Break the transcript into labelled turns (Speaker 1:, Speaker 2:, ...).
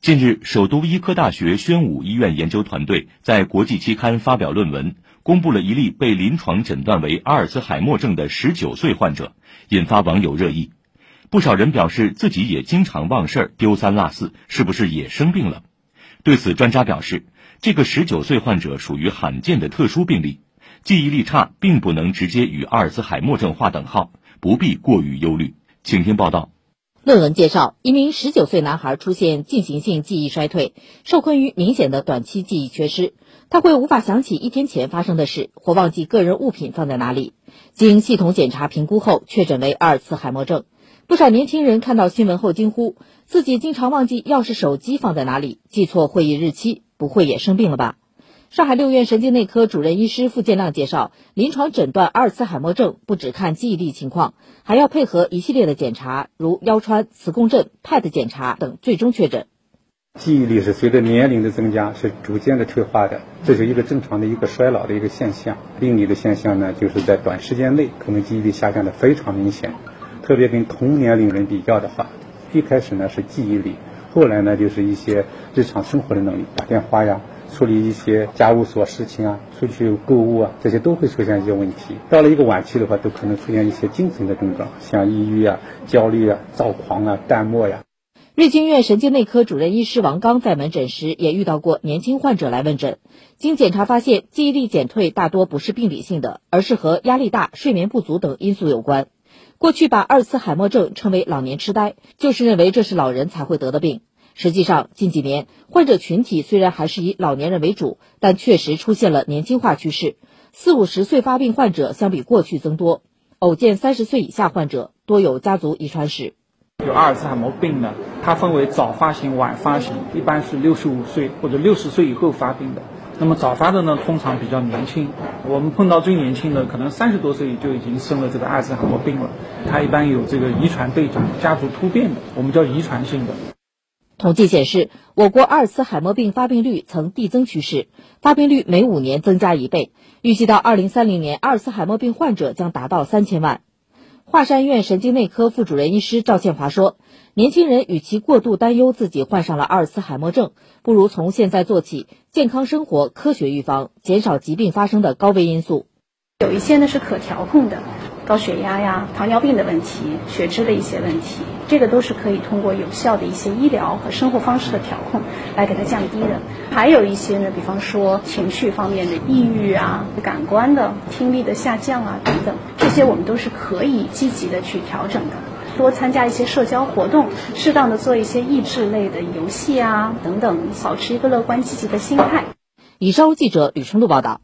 Speaker 1: 近日，首都医科大学宣武医院研究团队在国际期刊发表论文，公布了一例被临床诊断为阿尔茨海默症的十九岁患者，引发网友热议。不少人表示自己也经常忘事儿、丢三落四，是不是也生病了？对此，专家表示，这个十九岁患者属于罕见的特殊病例，记忆力差并不能直接与阿尔茨海默症划等号，不必过于忧虑。请听报道。
Speaker 2: 论文介绍，一名十九岁男孩出现进行性记忆衰退，受困于明显的短期记忆缺失，他会无法想起一天前发生的事，或忘记个人物品放在哪里。经系统检查评估后，确诊为阿尔茨海默症。不少年轻人看到新闻后惊呼，自己经常忘记钥匙、手机放在哪里，记错会议日期，不会也生病了吧？上海六院神经内科主任医师付建亮介绍，临床诊断阿尔茨海默症不只看记忆力情况，还要配合一系列的检查，如腰穿、磁共振、PET 检查等，最终确诊。
Speaker 3: 记忆力是随着年龄的增加是逐渐的退化的，这是一个正常的一个衰老的一个现象。病理的现象呢，就是在短时间内可能记忆力下降的非常明显，特别跟同年龄人比较的话，一开始呢是记忆力，后来呢就是一些日常生活的能力，打电话呀。处理一些家务琐事情啊，出去购物啊，这些都会出现一些问题。到了一个晚期的话，都可能出现一些精神的症状，像抑郁啊、焦虑啊、躁狂啊、淡漠呀。
Speaker 2: 瑞金医院神经内科主任医师王刚在门诊时也遇到过年轻患者来问诊，经检查发现，记忆力减退大多不是病理性的，而是和压力大、睡眠不足等因素有关。过去把阿尔茨海默症称为老年痴呆，就是认为这是老人才会得的病。实际上，近几年患者群体虽然还是以老年人为主，但确实出现了年轻化趋势。四五十岁发病患者相比过去增多，偶见三十岁以下患者，多有家族遗传史。
Speaker 4: 有阿尔茨海默病呢，它分为早发型、晚发型，一般是六十五岁或者六十岁以后发病的。那么早发的呢，通常比较年轻。我们碰到最年轻的，可能三十多岁就已经生了这个阿尔茨海默病了。它一般有这个遗传背景、家族突变的，我们叫遗传性的。
Speaker 2: 统计显示，我国阿尔茨海默病发病率呈递增趋势，发病率每五年增加一倍。预计到二零三零年，阿尔茨海默病患者将达到三千万。华山医院神经内科副主任医师赵建华说：“年轻人与其过度担忧自己患上了阿尔茨海默症，不如从现在做起，健康生活，科学预防，减少疾病发生的高危因素。
Speaker 5: 有一些呢是可调控的。”高血压呀、糖尿病的问题、血脂的一些问题，这个都是可以通过有效的一些医疗和生活方式的调控来给它降低的。还有一些呢，比方说情绪方面的抑郁啊、感官的听力的下降啊等等，这些我们都是可以积极的去调整的。多参加一些社交活动，适当的做一些益智类的游戏啊等等，保持一个乐观积极的心态。
Speaker 2: 以上记者吕春露报道。